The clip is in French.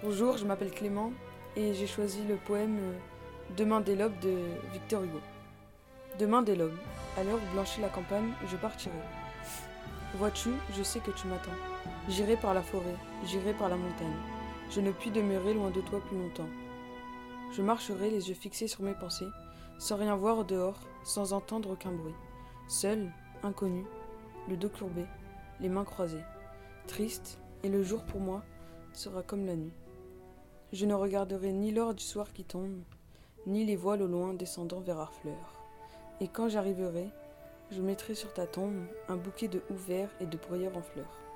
Bonjour, je m'appelle Clément et j'ai choisi le poème euh, Demain des lobes de Victor Hugo. Demain des lobes, à l'heure où blanchit la campagne, je partirai. Vois-tu, je sais que tu m'attends. J'irai par la forêt, j'irai par la montagne. Je ne puis demeurer loin de toi plus longtemps. Je marcherai les yeux fixés sur mes pensées, sans rien voir au dehors, sans entendre aucun bruit. Seul, inconnu, le dos courbé, les mains croisées. Triste, et le jour pour moi sera comme la nuit. Je ne regarderai ni l'or du soir qui tombe, ni les voiles au loin descendant vers Harfleur. Et quand j'arriverai, je mettrai sur ta tombe un bouquet de houverts et de bruyères en fleurs.